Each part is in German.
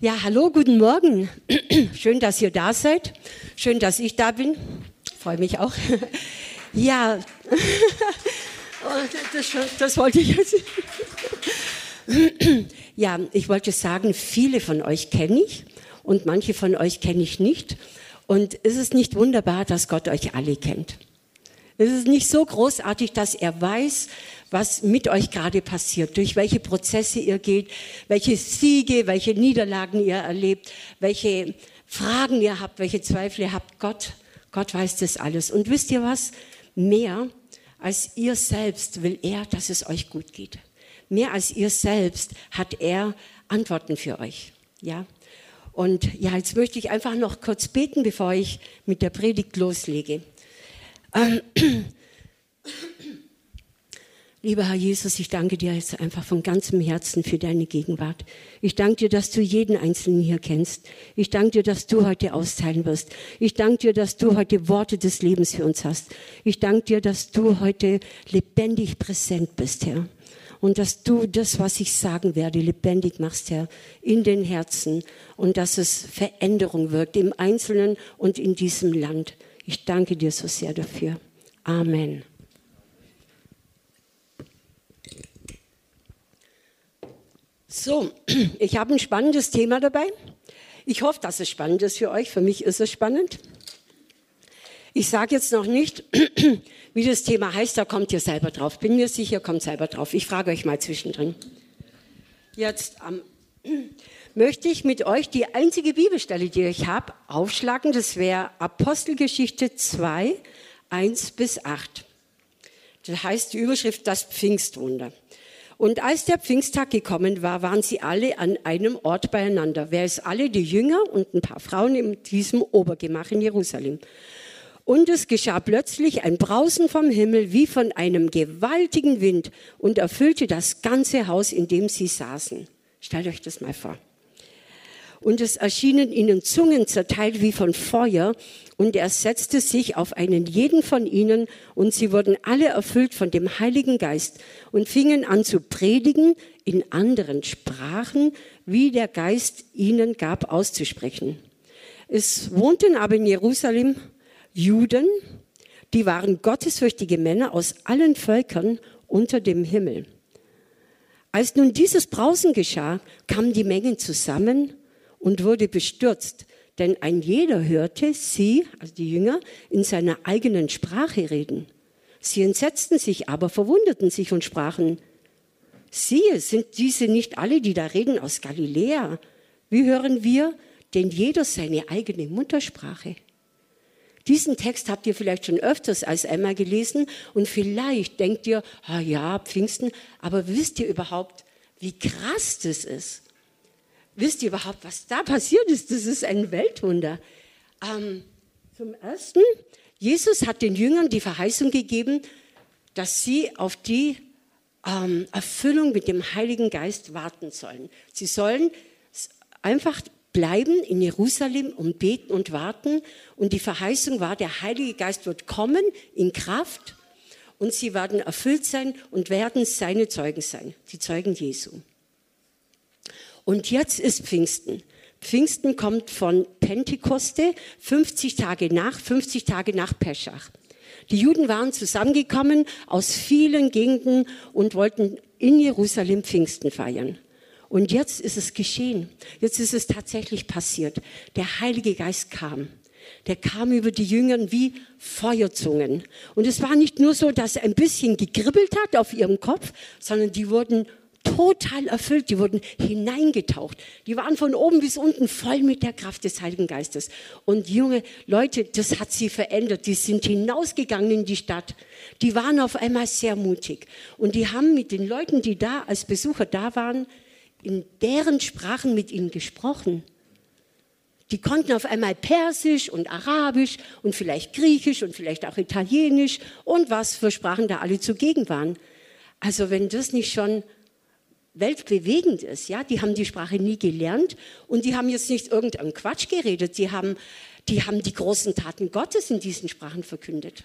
Ja, hallo, guten Morgen. Schön, dass ihr da seid. Schön, dass ich da bin. Freue mich auch. Ja, oh, das, das wollte ich jetzt. Ja, ich wollte sagen, viele von euch kenne ich und manche von euch kenne ich nicht. Und ist es nicht wunderbar, dass Gott euch alle kennt? Es ist nicht so großartig, dass er weiß, was mit euch gerade passiert, durch welche Prozesse ihr geht, welche Siege, welche Niederlagen ihr erlebt, welche Fragen ihr habt, welche Zweifel ihr habt. Gott, Gott weiß das alles. Und wisst ihr was? Mehr als ihr selbst will er, dass es euch gut geht. Mehr als ihr selbst hat er Antworten für euch. Ja? Und ja, jetzt möchte ich einfach noch kurz beten, bevor ich mit der Predigt loslege. Ähm, Lieber Herr Jesus, ich danke dir jetzt einfach von ganzem Herzen für deine Gegenwart. Ich danke dir, dass du jeden Einzelnen hier kennst. Ich danke dir, dass du heute austeilen wirst. Ich danke dir, dass du heute Worte des Lebens für uns hast. Ich danke dir, dass du heute lebendig präsent bist, Herr. Und dass du das, was ich sagen werde, lebendig machst, Herr, in den Herzen und dass es Veränderung wirkt im Einzelnen und in diesem Land. Ich danke dir so sehr dafür. Amen. So, ich habe ein spannendes Thema dabei. Ich hoffe, dass es spannend ist für euch. Für mich ist es spannend. Ich sage jetzt noch nicht, wie das Thema heißt, da kommt ihr selber drauf. Bin mir sicher, kommt selber drauf. Ich frage euch mal zwischendrin. Jetzt ähm, möchte ich mit euch die einzige Bibelstelle, die ich habe, aufschlagen. Das wäre Apostelgeschichte 2, 1 bis 8. Das heißt die Überschrift Das Pfingstwunder. Und als der Pfingsttag gekommen war, waren sie alle an einem Ort beieinander. Wer ist alle? Die Jünger und ein paar Frauen in diesem Obergemach in Jerusalem. Und es geschah plötzlich ein Brausen vom Himmel wie von einem gewaltigen Wind und erfüllte das ganze Haus, in dem sie saßen. Stellt euch das mal vor und es erschienen ihnen Zungen zerteilt wie von Feuer, und er setzte sich auf einen jeden von ihnen, und sie wurden alle erfüllt von dem Heiligen Geist und fingen an zu predigen in anderen Sprachen, wie der Geist ihnen gab auszusprechen. Es wohnten aber in Jerusalem Juden, die waren gottesfürchtige Männer aus allen Völkern unter dem Himmel. Als nun dieses Brausen geschah, kamen die Mengen zusammen und wurde bestürzt, denn ein jeder hörte sie, also die Jünger, in seiner eigenen Sprache reden. Sie entsetzten sich aber, verwunderten sich und sprachen, siehe, sind diese nicht alle, die da reden, aus Galiläa? Wie hören wir? Denn jeder seine eigene Muttersprache. Diesen Text habt ihr vielleicht schon öfters als einmal gelesen und vielleicht denkt ihr, ah ja, Pfingsten, aber wisst ihr überhaupt, wie krass das ist? Wisst ihr überhaupt, was da passiert ist? Das ist ein Weltwunder. Ähm, zum Ersten, Jesus hat den Jüngern die Verheißung gegeben, dass sie auf die ähm, Erfüllung mit dem Heiligen Geist warten sollen. Sie sollen einfach bleiben in Jerusalem und beten und warten. Und die Verheißung war, der Heilige Geist wird kommen in Kraft und sie werden erfüllt sein und werden seine Zeugen sein, die Zeugen Jesu. Und jetzt ist Pfingsten. Pfingsten kommt von Pentekoste, 50 Tage nach, 50 Tage nach Peschach. Die Juden waren zusammengekommen aus vielen Gegenden und wollten in Jerusalem Pfingsten feiern. Und jetzt ist es geschehen. Jetzt ist es tatsächlich passiert. Der Heilige Geist kam. Der kam über die Jüngern wie Feuerzungen. Und es war nicht nur so, dass er ein bisschen gekribbelt hat auf ihrem Kopf, sondern die wurden total erfüllt. Die wurden hineingetaucht. Die waren von oben bis unten voll mit der Kraft des Heiligen Geistes. Und junge Leute, das hat sie verändert. Die sind hinausgegangen in die Stadt. Die waren auf einmal sehr mutig. Und die haben mit den Leuten, die da als Besucher da waren, in deren Sprachen mit ihnen gesprochen. Die konnten auf einmal Persisch und Arabisch und vielleicht Griechisch und vielleicht auch Italienisch und was für Sprachen da alle zugegen waren. Also wenn das nicht schon weltbewegend ist. Ja, die haben die Sprache nie gelernt und die haben jetzt nicht irgendeinen Quatsch geredet. Die haben, die haben die großen Taten Gottes in diesen Sprachen verkündet.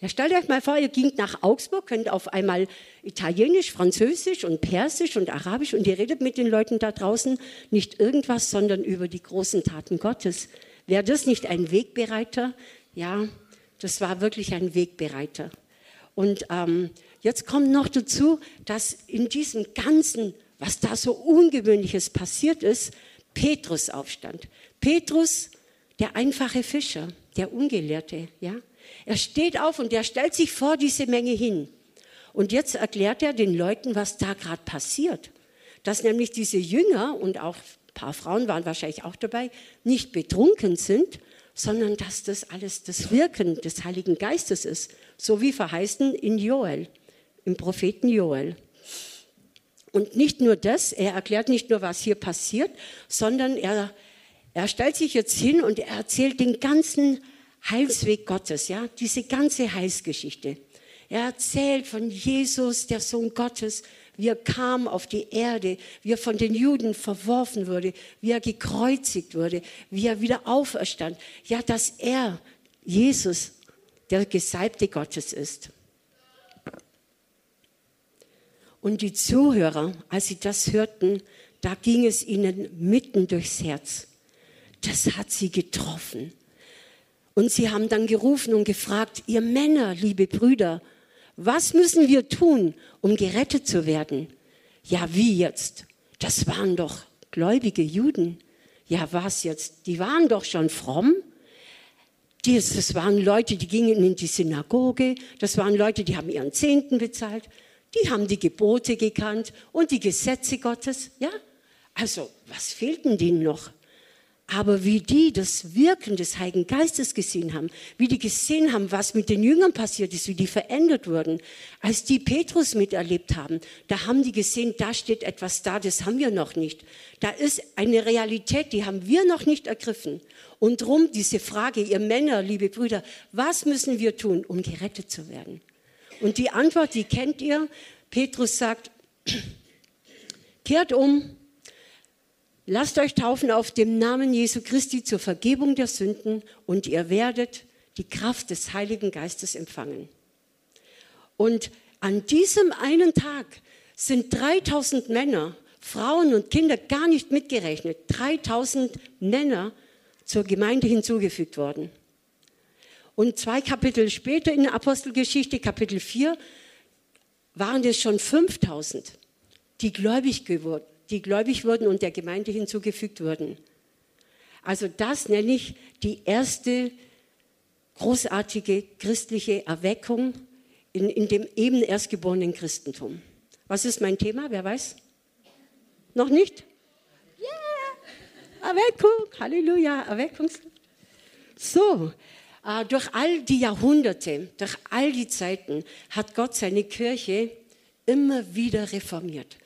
Ja, stellt euch mal vor, ihr gingt nach Augsburg, könnt auf einmal Italienisch, Französisch und Persisch und Arabisch und ihr redet mit den Leuten da draußen nicht irgendwas, sondern über die großen Taten Gottes. Wäre das nicht ein Wegbereiter? Ja, das war wirklich ein Wegbereiter. Und ähm, jetzt kommt noch dazu, dass in diesem ganzen, was da so Ungewöhnliches passiert ist, Petrus aufstand. Petrus, der einfache Fischer, der Ungelehrte, ja. Er steht auf und er stellt sich vor diese Menge hin. Und jetzt erklärt er den Leuten, was da gerade passiert. Dass nämlich diese Jünger und auch ein paar Frauen waren wahrscheinlich auch dabei, nicht betrunken sind, sondern dass das alles das Wirken des Heiligen Geistes ist. So wie verheißen in Joel, im Propheten Joel. Und nicht nur das, er erklärt nicht nur, was hier passiert, sondern er, er stellt sich jetzt hin und er erzählt den ganzen Heilsweg Gottes, ja, diese ganze Heilsgeschichte. Er erzählt von Jesus, der Sohn Gottes, wie er kam auf die Erde, wie er von den Juden verworfen wurde, wie er gekreuzigt wurde, wie er wieder auferstand. Ja, dass er, Jesus, der Gesalbte Gottes ist. Und die Zuhörer, als sie das hörten, da ging es ihnen mitten durchs Herz. Das hat sie getroffen. Und sie haben dann gerufen und gefragt, ihr Männer, liebe Brüder, was müssen wir tun, um gerettet zu werden? Ja, wie jetzt? Das waren doch gläubige Juden. Ja, was jetzt? Die waren doch schon fromm. Das waren Leute, die gingen in die Synagoge. Das waren Leute, die haben ihren Zehnten bezahlt. Die haben die Gebote gekannt und die Gesetze Gottes. Ja, also was fehlten denen noch? Aber wie die das Wirken des Heiligen Geistes gesehen haben, wie die gesehen haben, was mit den Jüngern passiert ist, wie die verändert wurden, als die Petrus miterlebt haben, da haben die gesehen, da steht etwas da, das haben wir noch nicht. Da ist eine Realität, die haben wir noch nicht ergriffen. Und drum diese Frage, ihr Männer, liebe Brüder, was müssen wir tun, um gerettet zu werden? Und die Antwort, die kennt ihr. Petrus sagt, kehrt um, Lasst euch taufen auf dem Namen Jesu Christi zur Vergebung der Sünden und ihr werdet die Kraft des Heiligen Geistes empfangen. Und an diesem einen Tag sind 3000 Männer, Frauen und Kinder gar nicht mitgerechnet, 3000 Männer zur Gemeinde hinzugefügt worden. Und zwei Kapitel später in der Apostelgeschichte, Kapitel 4, waren es schon 5000, die gläubig geworden, die gläubig wurden und der Gemeinde hinzugefügt wurden. Also das nenne ich die erste großartige christliche Erweckung in, in dem eben erstgeborenen Christentum. Was ist mein Thema? Wer weiß? Noch nicht? Yeah! Erweckung, Halleluja, Erweckung. So, durch all die Jahrhunderte, durch all die Zeiten hat Gott seine Kirche immer wieder reformiert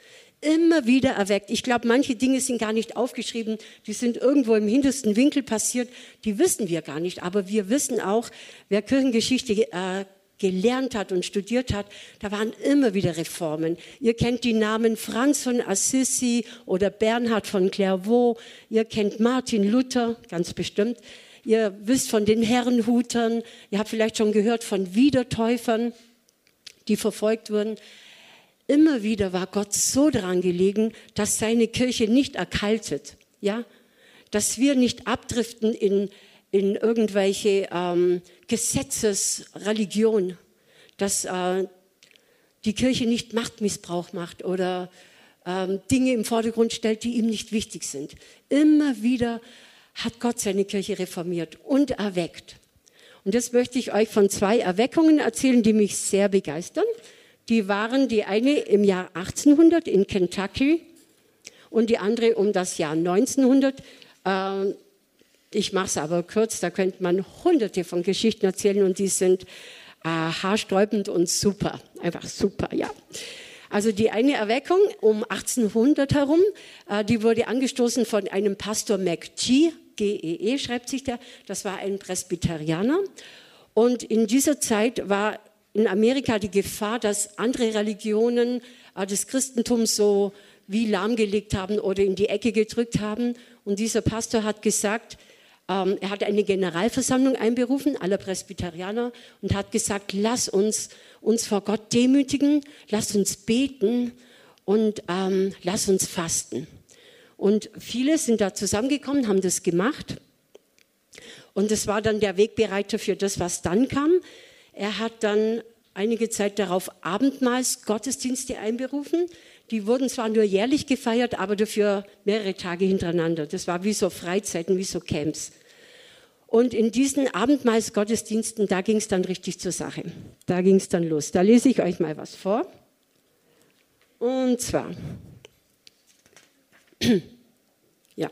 immer wieder erweckt. Ich glaube, manche Dinge sind gar nicht aufgeschrieben, die sind irgendwo im hintersten Winkel passiert, die wissen wir gar nicht. Aber wir wissen auch, wer Kirchengeschichte äh, gelernt hat und studiert hat, da waren immer wieder Reformen. Ihr kennt die Namen Franz von Assisi oder Bernhard von Clairvaux, ihr kennt Martin Luther, ganz bestimmt. Ihr wisst von den Herrenhutern, ihr habt vielleicht schon gehört von Wiedertäufern, die verfolgt wurden. Immer wieder war Gott so daran gelegen, dass seine Kirche nicht erkaltet, ja, dass wir nicht abdriften in, in irgendwelche ähm, Gesetzesreligion, dass äh, die Kirche nicht Machtmissbrauch macht oder ähm, Dinge im Vordergrund stellt, die ihm nicht wichtig sind. Immer wieder hat Gott seine Kirche reformiert und erweckt. Und jetzt möchte ich euch von zwei Erweckungen erzählen, die mich sehr begeistern. Die waren die eine im Jahr 1800 in Kentucky und die andere um das Jahr 1900. Ähm, ich mache es aber kurz, da könnte man hunderte von Geschichten erzählen und die sind äh, haarsträubend und super, einfach super, ja. Also die eine Erweckung um 1800 herum, äh, die wurde angestoßen von einem Pastor McGee, G-E-E -E schreibt sich der, das war ein Presbyterianer. Und in dieser Zeit war in Amerika die Gefahr, dass andere Religionen äh, das Christentum so wie lahmgelegt haben oder in die Ecke gedrückt haben. Und dieser Pastor hat gesagt, Ähm, er hat eine Generalversammlung einberufen, aller Presbyterianer, und hat gesagt, lass uns uns vor Gott demütigen, lass uns beten und ähm, lass uns fasten. Und viele sind da zusammengekommen, haben das gemacht. Und das war dann der Wegbereiter für das, was dann kam. Er hat dann einige Zeit darauf Abendmahls Gottesdienste einberufen. Die wurden zwar nur jährlich gefeiert, aber dafür mehrere Tage hintereinander. Das war wie so Freizeiten, wie so Camps. Und in diesen Abendmahlsgottesdiensten, da ging es dann richtig zur Sache. Da ging es dann los. Da lese ich euch mal was vor. Und zwar, ja,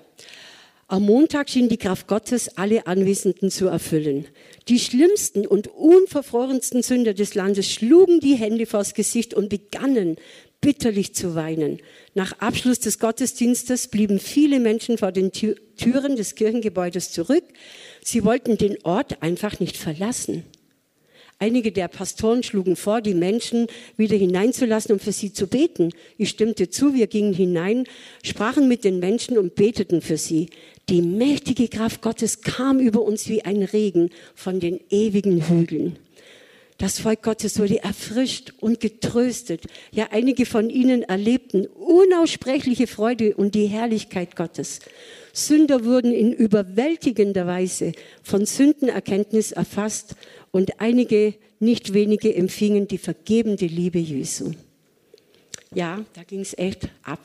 am Montag schien die Kraft Gottes alle Anwesenden zu erfüllen. Die schlimmsten und unverfrorensten Sünder des Landes schlugen die Hände vors Gesicht und begannen bitterlich zu weinen. Nach Abschluss des Gottesdienstes blieben viele Menschen vor den Türen des Kirchengebäudes zurück. Sie wollten den Ort einfach nicht verlassen. Einige der Pastoren schlugen vor, die Menschen wieder hineinzulassen, um für sie zu beten. Ich stimmte zu, wir gingen hinein, sprachen mit den Menschen und beteten für sie. Die mächtige Kraft Gottes kam über uns wie ein Regen von den ewigen Hügeln. Das Volk Gottes wurde erfrischt und getröstet. Ja, einige von ihnen erlebten unaussprechliche Freude und die Herrlichkeit Gottes. Sünder wurden in überwältigender Weise von Sündenerkenntnis erfasst und einige, nicht wenige, empfingen die vergebende Liebe Jesu. Ja, da ging es echt ab.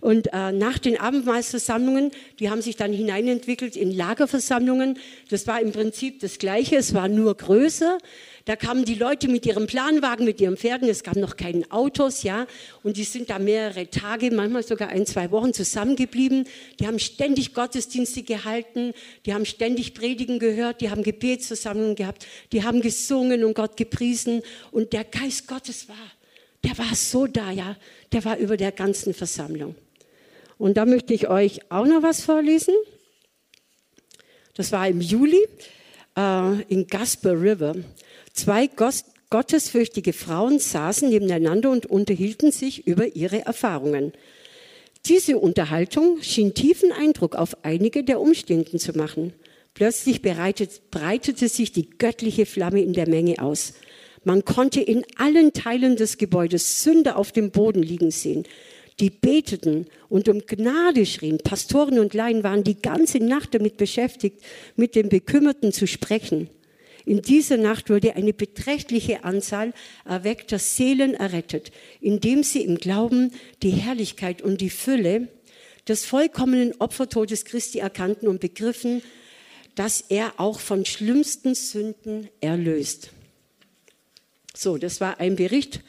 Und äh, nach den Abendmahlsversammlungen, die haben sich dann hineinentwickelt in Lagerversammlungen. Das war im Prinzip das Gleiche, es war nur größer. Da kamen die Leute mit ihrem Planwagen, mit ihren Pferden, es gab noch keine Autos, ja, und die sind da mehrere Tage, manchmal sogar ein, zwei Wochen zusammengeblieben. Die haben ständig Gottesdienste gehalten, die haben ständig Predigen gehört, die haben Gebetsversammlungen gehabt, die haben gesungen und Gott gepriesen und der Geist Gottes war, der war so da, ja, der war über der ganzen Versammlung. Und da möchte ich euch auch noch was vorlesen. Das war im Juli äh, in Gasper River. Zwei gottesfürchtige Frauen saßen nebeneinander und unterhielten sich über ihre Erfahrungen. Diese Unterhaltung schien tiefen Eindruck auf einige der Umstehenden zu machen. Plötzlich bereitet, breitete sich die göttliche Flamme in der Menge aus. Man konnte in allen Teilen des Gebäudes Sünder auf dem Boden liegen sehen. Die beteten und um Gnade schrien. Pastoren und Laien waren die ganze Nacht damit beschäftigt, mit den Bekümmerten zu sprechen. In dieser Nacht wurde eine beträchtliche Anzahl erweckter Seelen errettet, indem sie im Glauben die Herrlichkeit und die Fülle des vollkommenen Opfertodes Christi erkannten und begriffen, dass er auch von schlimmsten Sünden erlöst. So, das war ein Bericht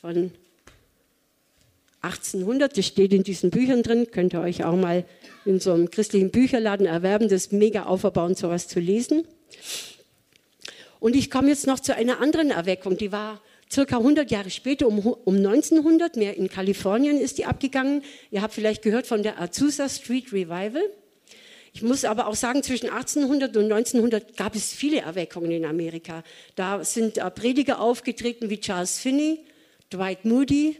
von 1800, das steht in diesen Büchern drin, könnt ihr euch auch mal in so einem christlichen Bücherladen erwerben, das ist mega auferbauend, sowas zu lesen. Und ich komme jetzt noch zu einer anderen Erweckung, die war circa 100 Jahre später, um, um 1900, mehr in Kalifornien ist die abgegangen. Ihr habt vielleicht gehört von der Azusa Street Revival. Ich muss aber auch sagen, zwischen 1800 und 1900 gab es viele Erweckungen in Amerika. Da sind äh, Prediger aufgetreten wie Charles Finney, Dwight Moody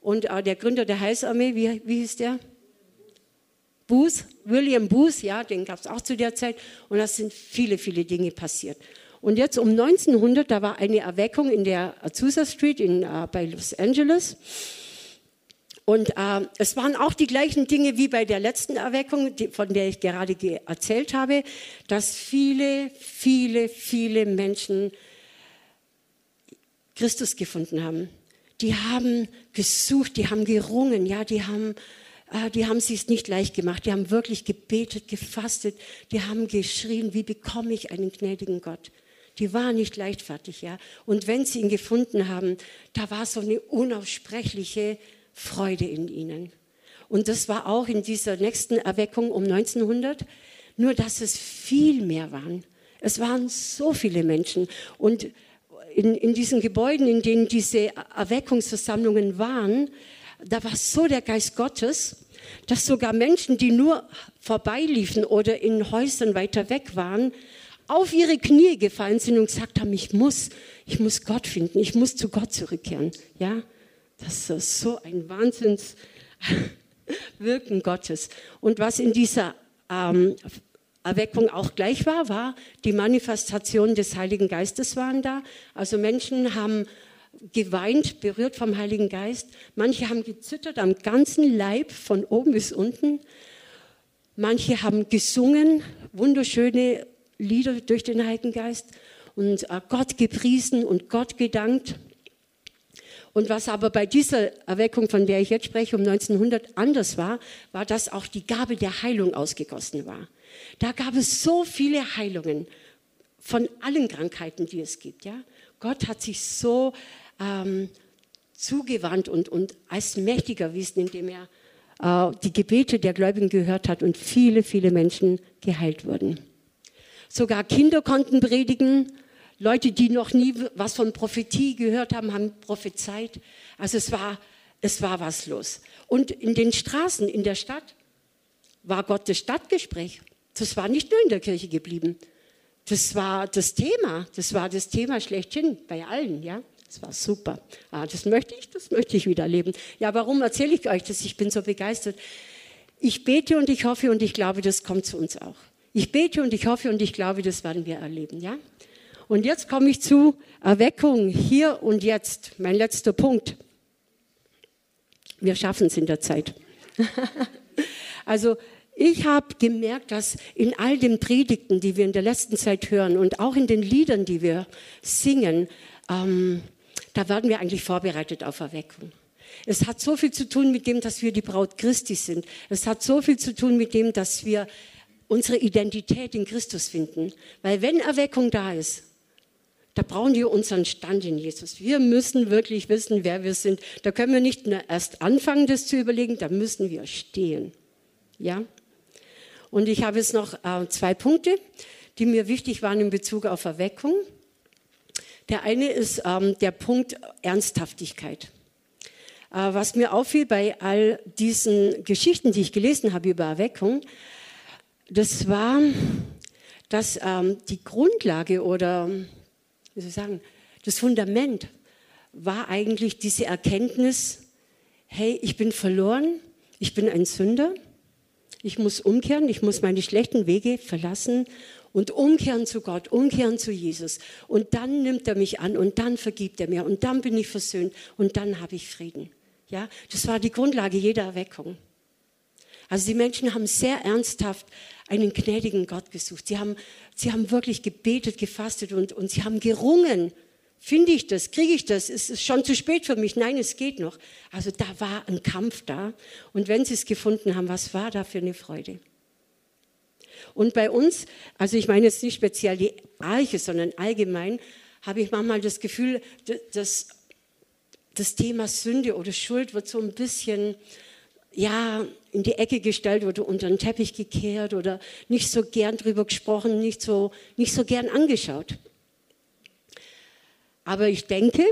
und äh, der Gründer der Heilsarmee, wie, wie hieß der? Booth, William Booth, ja, den gab es auch zu der Zeit. Und da sind viele, viele Dinge passiert. Und jetzt um 1900, da war eine Erweckung in der Azusa Street in, äh, bei Los Angeles. Und äh, es waren auch die gleichen Dinge wie bei der letzten Erweckung, die, von der ich gerade erzählt habe, dass viele, viele, viele Menschen Christus gefunden haben. Die haben gesucht, die haben gerungen, ja, die haben, äh, die haben sich nicht leicht gemacht, die haben wirklich gebetet, gefastet, die haben geschrien, wie bekomme ich einen gnädigen Gott? Die war nicht leichtfertig, ja. Und wenn sie ihn gefunden haben, da war so eine unaussprechliche Freude in ihnen. Und das war auch in dieser nächsten Erweckung um 1900, nur dass es viel mehr waren. Es waren so viele Menschen. Und in, in diesen Gebäuden, in denen diese Erweckungsversammlungen waren, da war so der Geist Gottes, dass sogar Menschen, die nur vorbeiliefen oder in Häusern weiter weg waren, auf ihre Knie gefallen sind und gesagt haben, ich muss, ich muss Gott finden, ich muss zu Gott zurückkehren. Ja, das ist so ein Wahnsinnswirken Gottes. Und was in dieser ähm, Erweckung auch gleich war, war die Manifestation des Heiligen Geistes waren da. Also Menschen haben geweint, berührt vom Heiligen Geist. Manche haben gezittert am ganzen Leib von oben bis unten. Manche haben gesungen, wunderschöne Lieder durch den Heiligen Geist und äh, Gott gepriesen und Gott gedankt. Und was aber bei dieser Erweckung, von der ich jetzt spreche, um 1900 anders war, war, dass auch die Gabe der Heilung ausgegossen war. Da gab es so viele Heilungen von allen Krankheiten, die es gibt. Ja? Gott hat sich so ähm, zugewandt und, und als mächtiger erwiesen, indem er äh, die Gebete der Gläubigen gehört hat und viele, viele Menschen geheilt wurden. Sogar Kinder konnten predigen. Leute, die noch nie was von Prophetie gehört haben, haben prophezeit. Also es war, es war was los. Und in den Straßen in der Stadt war Gottes Stadtgespräch. Das war nicht nur in der Kirche geblieben. Das war das Thema. Das war das Thema schlechthin bei allen, ja. Das war super. Ah, das möchte ich, das möchte ich wieder erleben. Ja, warum erzähle ich euch das? Ich bin so begeistert. Ich bete und ich hoffe und ich glaube, das kommt zu uns auch. Ich bete und ich hoffe und ich glaube, das werden wir erleben, ja? Und jetzt komme ich zu Erweckung hier und jetzt. Mein letzter Punkt. Wir schaffen es in der Zeit. also ich habe gemerkt, dass in all den Predigten, die wir in der letzten Zeit hören und auch in den Liedern, die wir singen, ähm, da werden wir eigentlich vorbereitet auf Erweckung. Es hat so viel zu tun mit dem, dass wir die Braut Christi sind. Es hat so viel zu tun mit dem, dass wir unsere Identität in Christus finden. Weil wenn Erweckung da ist, da brauchen wir unseren Stand in Jesus. Wir müssen wirklich wissen, wer wir sind. Da können wir nicht nur erst anfangen, das zu überlegen, da müssen wir stehen. Ja? Und ich habe jetzt noch äh, zwei Punkte, die mir wichtig waren in Bezug auf Erweckung. Der eine ist ähm, der Punkt Ernsthaftigkeit. Äh, was mir auffiel bei all diesen Geschichten, die ich gelesen habe über Erweckung, das war, dass ähm, die Grundlage oder, wie soll ich sagen, das Fundament war eigentlich diese Erkenntnis, hey, ich bin verloren, ich bin ein Sünder, ich muss umkehren, ich muss meine schlechten Wege verlassen und umkehren zu Gott, umkehren zu Jesus. Und dann nimmt er mich an und dann vergibt er mir und dann bin ich versöhnt und dann habe ich Frieden. Ja, das war die Grundlage jeder Erweckung. Also die Menschen haben sehr ernsthaft einen gnädigen Gott gesucht. Sie haben, sie haben wirklich gebetet, gefastet und, und sie haben gerungen. Finde ich das? Kriege ich das? Ist es schon zu spät für mich? Nein, es geht noch. Also da war ein Kampf da. Und wenn sie es gefunden haben, was war da für eine Freude? Und bei uns, also ich meine jetzt nicht speziell die Arche, sondern allgemein, habe ich manchmal das Gefühl, dass das Thema Sünde oder Schuld wird so ein bisschen ja, in die Ecke gestellt oder unter den Teppich gekehrt oder nicht so gern drüber gesprochen, nicht so, nicht so gern angeschaut. Aber ich denke,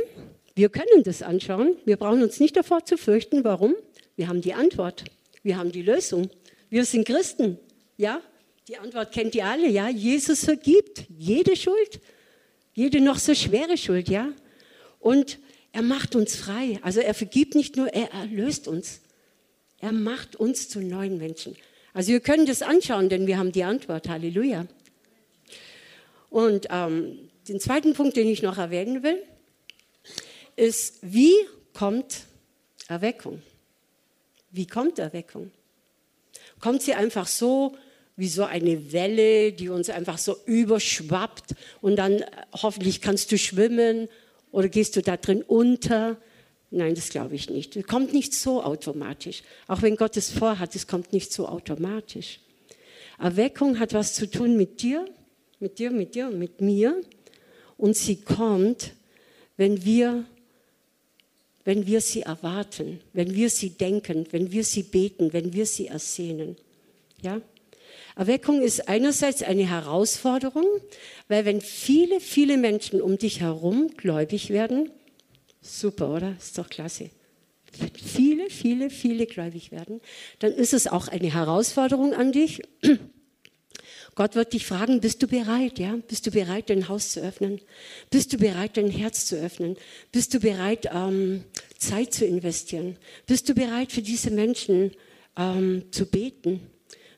wir können das anschauen. Wir brauchen uns nicht davor zu fürchten. Warum? Wir haben die Antwort. Wir haben die Lösung. Wir sind Christen. Ja, die Antwort kennt ihr alle, ja. Jesus vergibt jede Schuld, jede noch so schwere Schuld, ja. Und er macht uns frei. Also er vergibt nicht nur, er erlöst uns. Er macht uns zu neuen Menschen. Also wir können das anschauen, denn wir haben die Antwort. Halleluja. Und ähm, den zweiten Punkt, den ich noch erwähnen will, ist, wie kommt Erweckung? Wie kommt Erweckung? Kommt sie einfach so wie so eine Welle, die uns einfach so überschwappt und dann äh, hoffentlich kannst du schwimmen oder gehst du da drin unter. Nein, das glaube ich nicht. Es kommt nicht so automatisch. Auch wenn Gott es vorhat, es kommt nicht so automatisch. Erweckung hat was zu tun mit dir, mit dir, mit dir und mit mir. Und sie kommt, wenn wir, wenn wir sie erwarten, wenn wir sie denken, wenn wir sie beten, wenn wir sie ersehnen. Ja? Erweckung ist einerseits eine Herausforderung, weil wenn viele, viele Menschen um dich herum gläubig werden, super, oder? Ist doch klasse. Wenn viele, viele, viele gläubig werden, dann ist es auch eine Herausforderung an dich. Gott wird dich fragen, bist du bereit, ja? Bist du bereit, dein Haus zu öffnen? Bist du bereit, dein Herz zu öffnen? Bist du bereit, ähm, Zeit zu investieren? Bist du bereit, für diese Menschen ähm, zu beten?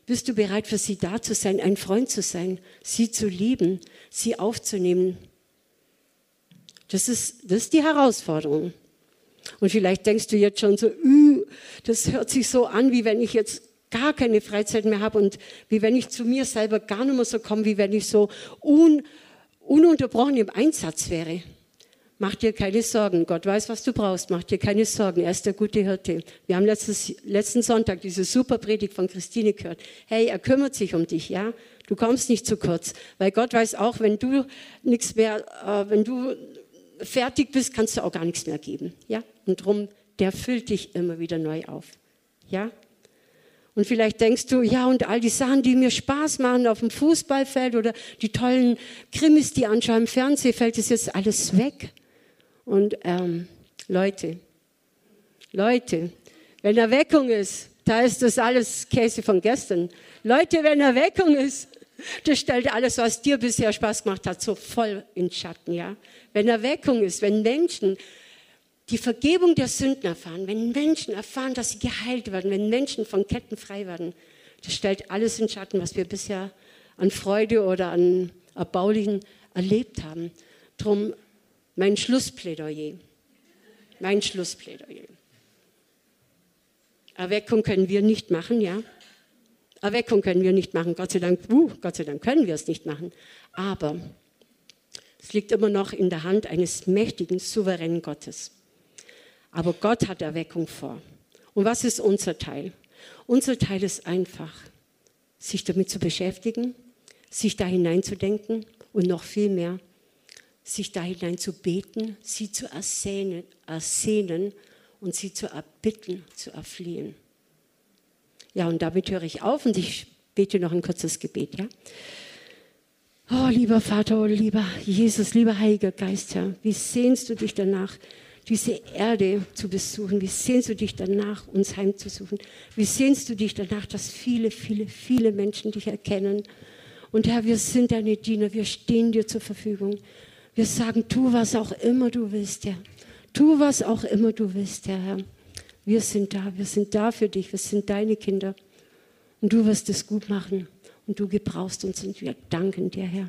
Bist du bereit, für sie da zu sein, ein Freund zu sein, sie zu lieben, sie aufzunehmen? Das ist, das ist die Herausforderung. Und vielleicht denkst du jetzt schon so, das hört sich so an, wie wenn ich jetzt gar keine Freizeit mehr habe und wie wenn ich zu mir selber gar nicht mehr so komme, wie wenn ich so un, ununterbrochen im Einsatz wäre. Mach dir keine Sorgen. Gott weiß, was du brauchst. Mach dir keine Sorgen. Er ist der gute Hirte. Wir haben letztes, letzten Sonntag diese super Predigt von Christine gehört. Hey, er kümmert sich um dich, ja? Du kommst nicht zu kurz. Weil Gott weiß auch, wenn du nichts mehr, äh, wenn du fertig bist, kannst du auch gar nichts mehr geben, ja? Und drum, der füllt dich immer wieder neu auf, ja? Und vielleicht denkst du, ja, und all die Sachen, die mir Spaß machen auf dem Fußballfeld oder die tollen Krimis, die anschauen im Fernsehen, fällt es jetzt alles weg. Und ähm, Leute, Leute, wenn Erweckung ist, da ist das alles Käse von gestern. Leute, wenn Erweckung ist, das stellt alles, was dir bisher Spaß gemacht hat, so voll in Schatten, ja. Wenn Erweckung ist, wenn Menschen die Vergebung der Sünden erfahren, wenn Menschen erfahren, dass sie geheilt werden, wenn Menschen von Ketten frei werden, das stellt alles in Schatten, was wir bisher an Freude oder an Erbaulichen erlebt haben. Drum mein Schlussplädoyer. Mein Schlussplädoyer. Erweckung können wir nicht machen, ja. Erweckung können wir nicht machen. Gott sei Dank, uh, Gott sei Dank können wir es nicht machen. Aber es liegt immer noch in der Hand eines mächtigen, souveränen Gottes. Aber Gott hat Erweckung vor. Und was ist unser Teil? Unser Teil ist einfach, sich damit zu beschäftigen, sich da hineinzudenken und noch viel mehr, sich da hinein zu beten, sie zu ersehnen, ersehnen und sie zu erbitten, zu erfliehen. Ja, und damit höre ich auf und ich bete noch ein kurzes Gebet, ja? Oh, lieber Vater, oh, lieber Jesus, lieber Heiliger Geist, Herr, wie sehnst du dich danach, diese Erde zu besuchen? Wie sehnst du dich danach, uns heimzusuchen? Wie sehnst du dich danach, dass viele, viele, viele Menschen dich erkennen? Und Herr, wir sind deine Diener, wir stehen dir zur Verfügung. Wir sagen, tu was auch immer du willst, Herr. Tu was auch immer du willst, Herr. Herr. Wir sind da, wir sind da für dich, wir sind deine Kinder. Und du wirst es gut machen und du gebrauchst uns und wir danken dir, Herr.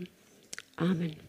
Amen.